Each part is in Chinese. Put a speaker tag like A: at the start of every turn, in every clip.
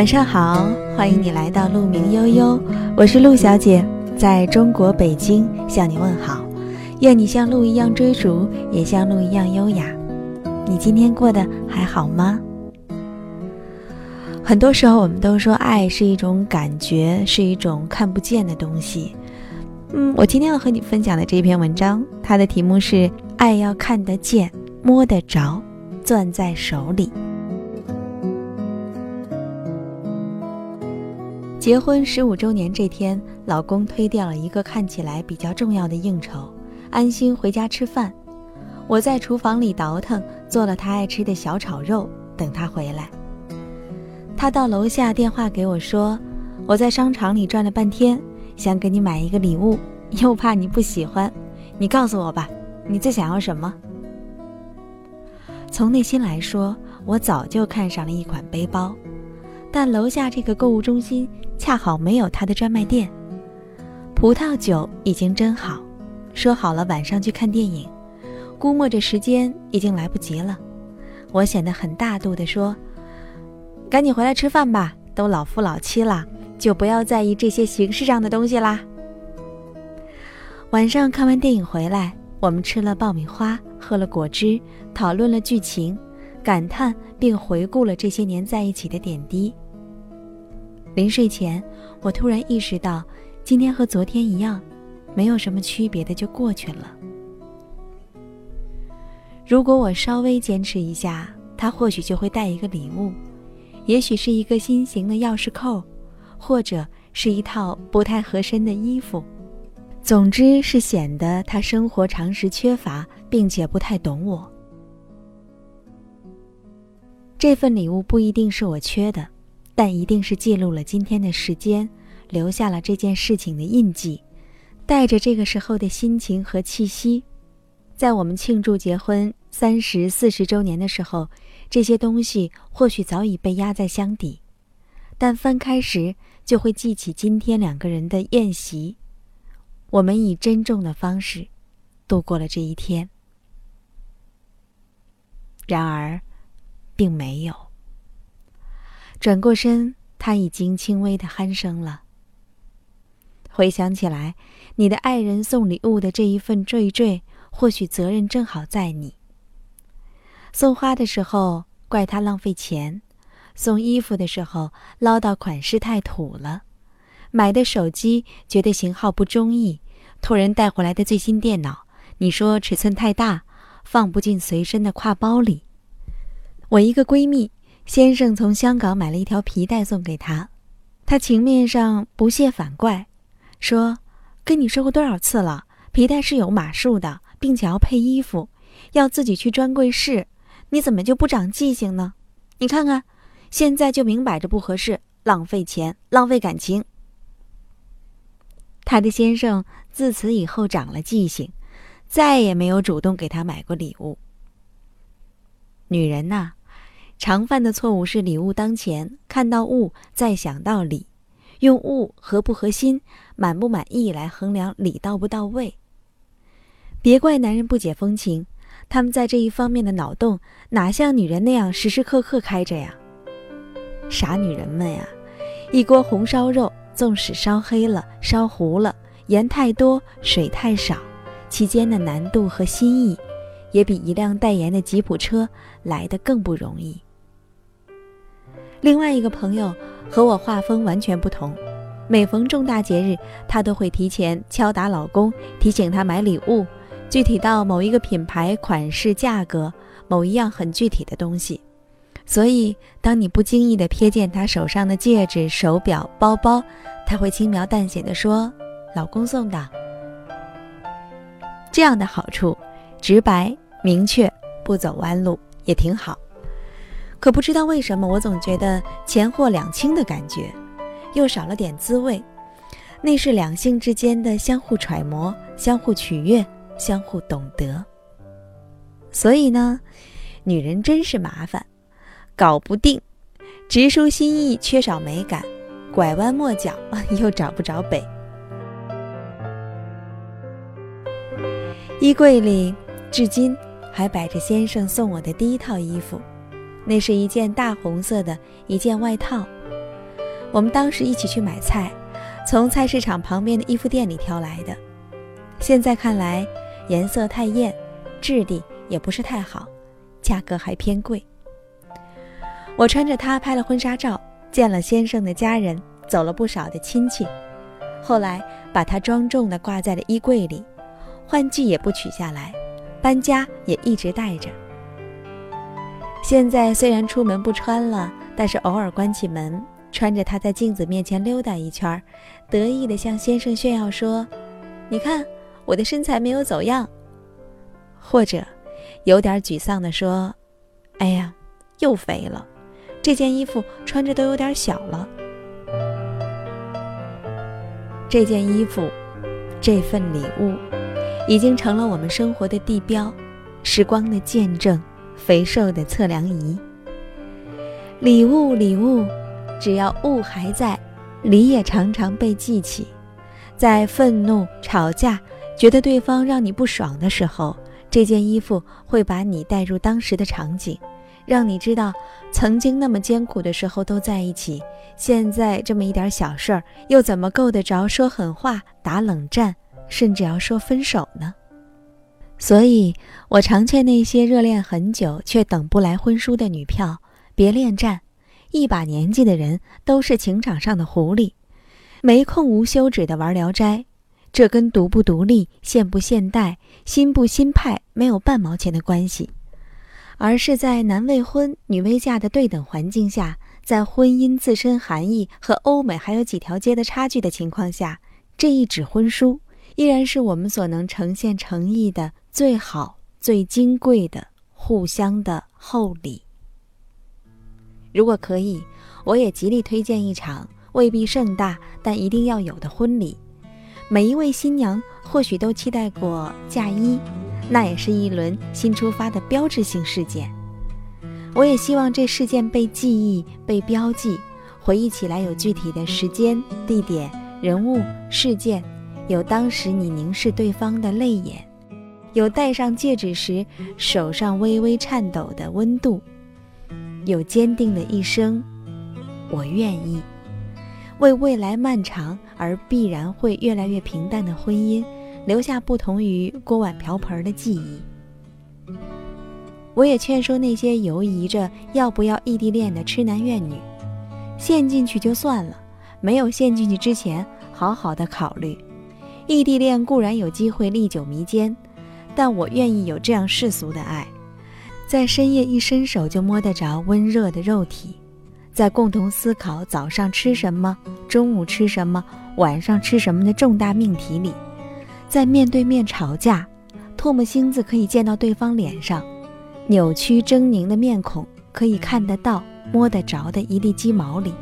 A: 晚上好，欢迎你来到鹿鸣悠悠，我是鹿小姐，在中国北京向你问好。愿你像鹿一样追逐，也像鹿一样优雅。你今天过得还好吗？很多时候，我们都说爱是一种感觉，是一种看不见的东西。嗯，我今天要和你分享的这篇文章，它的题目是“爱要看得见、摸得着、攥在手里”。结婚十五周年这天，老公推掉了一个看起来比较重要的应酬，安心回家吃饭。我在厨房里倒腾，做了他爱吃的小炒肉，等他回来。他到楼下电话给我说：“我在商场里转了半天，想给你买一个礼物，又怕你不喜欢，你告诉我吧，你最想要什么？”从内心来说，我早就看上了一款背包。但楼下这个购物中心恰好没有他的专卖店。葡萄酒已经蒸好，说好了晚上去看电影，估摸着时间已经来不及了。我显得很大度地说：“赶紧回来吃饭吧，都老夫老妻了，就不要在意这些形式上的东西啦。”晚上看完电影回来，我们吃了爆米花，喝了果汁，讨论了剧情，感叹并回顾了这些年在一起的点滴。临睡前，我突然意识到，今天和昨天一样，没有什么区别的就过去了。如果我稍微坚持一下，他或许就会带一个礼物，也许是一个新型的钥匙扣，或者是一套不太合身的衣服。总之是显得他生活常识缺乏，并且不太懂我。这份礼物不一定是我缺的。但一定是记录了今天的时间，留下了这件事情的印记，带着这个时候的心情和气息，在我们庆祝结婚三十四十周年的时候，这些东西或许早已被压在箱底，但翻开时就会记起今天两个人的宴席，我们以珍重的方式度过了这一天。然而，并没有。转过身，他已经轻微的鼾声了。回想起来，你的爱人送礼物的这一份惴惴，或许责任正好在你。送花的时候怪他浪费钱，送衣服的时候唠叨款式太土了，买的手机觉得型号不中意，托人带回来的最新电脑，你说尺寸太大，放不进随身的挎包里。我一个闺蜜。先生从香港买了一条皮带送给她，她情面上不屑反怪，说：“跟你说过多少次了，皮带是有码数的，并且要配衣服，要自己去专柜试，你怎么就不长记性呢？你看看，现在就明摆着不合适，浪费钱，浪费感情。”她的先生自此以后长了记性，再也没有主动给她买过礼物。女人呐。常犯的错误是礼物当前看到物再想到礼，用物合不合心、满不满意来衡量礼到不到位。别怪男人不解风情，他们在这一方面的脑洞哪像女人那样时时刻刻开着呀？傻女人们呀！一锅红烧肉，纵使烧黑了、烧糊了，盐太多、水太少，其间的难度和心意，也比一辆带盐的吉普车来得更不容易。另外一个朋友和我画风完全不同，每逢重大节日，她都会提前敲打老公，提醒他买礼物，具体到某一个品牌、款式、价格，某一样很具体的东西。所以，当你不经意地瞥见他手上的戒指、手表、包包，他会轻描淡写地说：“老公送的。”这样的好处，直白明确，不走弯路，也挺好。可不知道为什么，我总觉得钱货两清的感觉，又少了点滋味。那是两性之间的相互揣摩、相互取悦、相互懂得。所以呢，女人真是麻烦，搞不定，直抒心意缺少美感，拐弯抹角 又找不着北。衣柜里至今还摆着先生送我的第一套衣服。那是一件大红色的一件外套，我们当时一起去买菜，从菜市场旁边的衣服店里挑来的。现在看来，颜色太艳，质地也不是太好，价格还偏贵。我穿着它拍了婚纱照，见了先生的家人，走了不少的亲戚。后来把它庄重地挂在了衣柜里，换季也不取下来，搬家也一直带着。现在虽然出门不穿了，但是偶尔关起门，穿着它在镜子面前溜达一圈，得意地向先生炫耀说：“你看，我的身材没有走样。”或者有点沮丧地说：“哎呀，又肥了，这件衣服穿着都有点小了。”这件衣服，这份礼物，已经成了我们生活的地标，时光的见证，肥瘦的测量仪。礼物，礼物，只要物还在，礼也常常被记起。在愤怒、吵架，觉得对方让你不爽的时候，这件衣服会把你带入当时的场景。让你知道，曾经那么艰苦的时候都在一起，现在这么一点小事儿，又怎么够得着说狠话、打冷战，甚至要说分手呢？所以，我常劝那些热恋很久却等不来婚书的女票，别恋战。一把年纪的人都是情场上的狐狸，没空无休止的玩聊斋，这跟独不独立、现不现代、新不新派没有半毛钱的关系。而是在男未婚女未嫁的对等环境下，在婚姻自身含义和欧美还有几条街的差距的情况下，这一纸婚书依然是我们所能呈现诚意的最好、最金贵的互相的厚礼。如果可以，我也极力推荐一场未必盛大但一定要有的婚礼。每一位新娘或许都期待过嫁衣。那也是一轮新出发的标志性事件。我也希望这事件被记忆、被标记，回忆起来有具体的时间、地点、人物、事件，有当时你凝视对方的泪眼，有戴上戒指时手上微微颤抖的温度，有坚定的一生“我愿意”，为未来漫长而必然会越来越平淡的婚姻。留下不同于锅碗瓢盆的记忆。我也劝说那些犹疑着要不要异地恋的痴男怨女，陷进去就算了，没有陷进去之前，好好的考虑。异地恋固然有机会历久弥坚，但我愿意有这样世俗的爱，在深夜一伸手就摸得着温热的肉体，在共同思考早上吃什么、中午吃什么、晚上吃什么的重大命题里。在面对面吵架，唾沫星子可以溅到对方脸上，扭曲狰狞的面孔可以看得到、摸得着的一粒鸡毛里，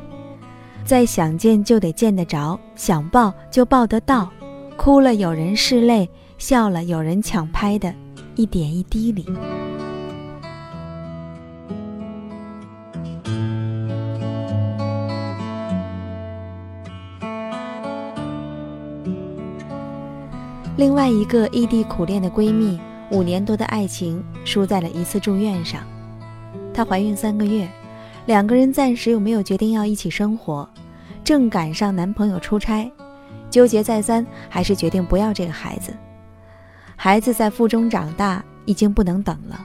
A: 在想见就得见得着、想抱就抱得到、哭了有人拭泪、笑了有人抢拍的一点一滴里。另外一个异地苦恋的闺蜜，五年多的爱情输在了一次住院上。她怀孕三个月，两个人暂时又没有决定要一起生活，正赶上男朋友出差，纠结再三，还是决定不要这个孩子。孩子在腹中长大，已经不能等了。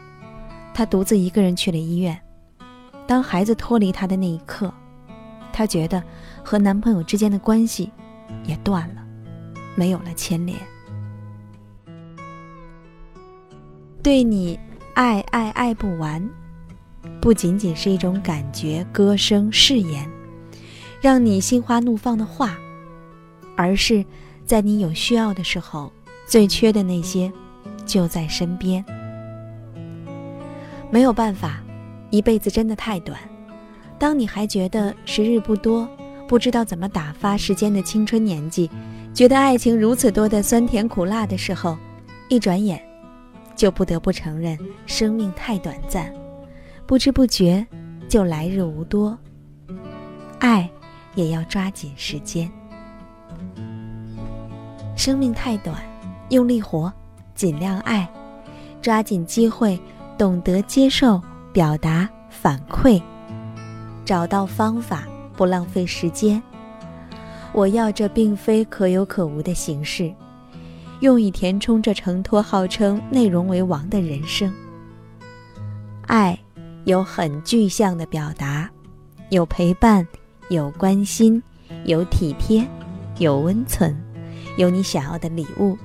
A: 她独自一个人去了医院。当孩子脱离她的那一刻，她觉得和男朋友之间的关系也断了，没有了牵连。对你爱爱爱不完，不仅仅是一种感觉、歌声、誓言，让你心花怒放的话，而是在你有需要的时候，最缺的那些就在身边。没有办法，一辈子真的太短。当你还觉得时日不多，不知道怎么打发时间的青春年纪，觉得爱情如此多的酸甜苦辣的时候，一转眼。就不得不承认，生命太短暂，不知不觉就来日无多。爱也要抓紧时间。生命太短，用力活，尽量爱，抓紧机会，懂得接受、表达、反馈，找到方法，不浪费时间。我要这并非可有可无的形式，用以填充这承托号称内容为王的人生。爱有很具象的表达，有陪伴，有关心，有体贴，有温存，有你想要的礼物。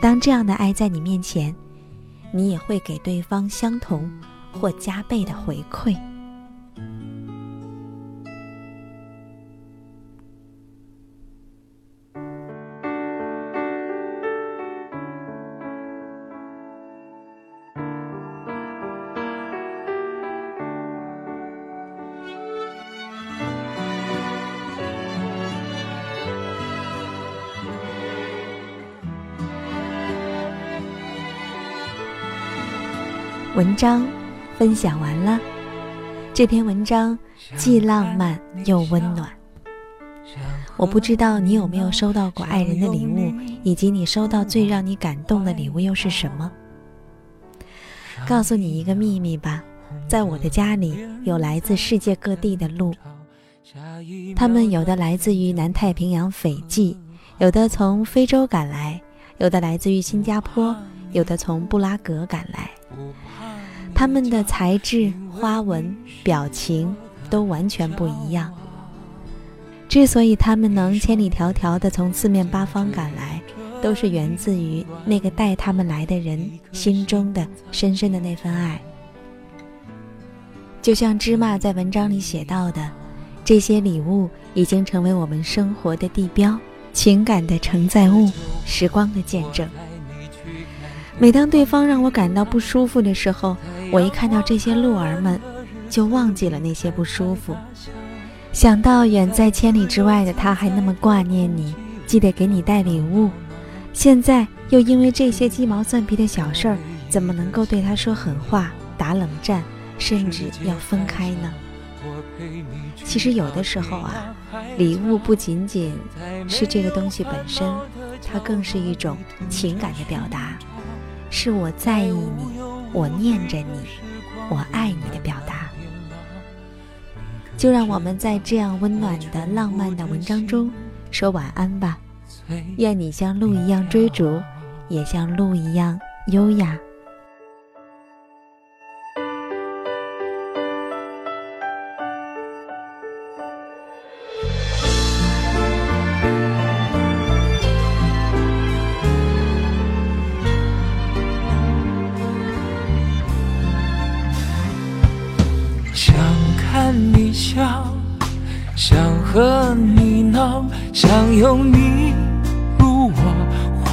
A: 当这样的爱在你面前，你也会给对方相同或加倍的回馈。文章分享完了，这篇文章既浪漫又温暖。我不知道你有没有收到过爱人的礼物，以及你收到最让你感动的礼物又是什么？告诉你一个秘密吧，在我的家里有来自世界各地的鹿，它们有的来自于南太平洋斐济，有的从非洲赶来，有的来自于新加坡，有的从布拉格赶来。他们的材质、花纹、表情都完全不一样。之所以他们能千里迢迢地从四面八方赶来，都是源自于那个带他们来的人心中的深深的那份爱。就像芝麻在文章里写到的，这些礼物已经成为我们生活的地标、情感的承载物、时光的见证。每当对方让我感到不舒服的时候，我一看到这些鹿儿们，就忘记了那些不舒服，想到远在千里之外的他还那么挂念你，记得给你带礼物，现在又因为这些鸡毛蒜皮的小事儿，怎么能够对他说狠话、打冷战，甚至要分开呢？其实有的时候啊，礼物不仅仅是这个东西本身，它更是一种情感的表达。是我在意你，我念着你，我爱你的表达。就让我们在这样温暖的、浪漫的文章中说晚安吧。愿你像鹿一样追逐，也像鹿一样优雅。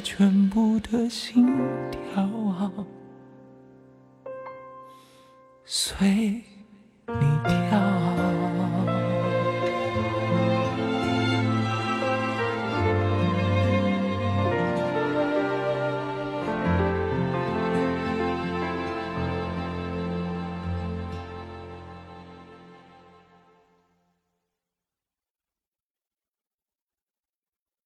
B: 全部的心跳随你跳。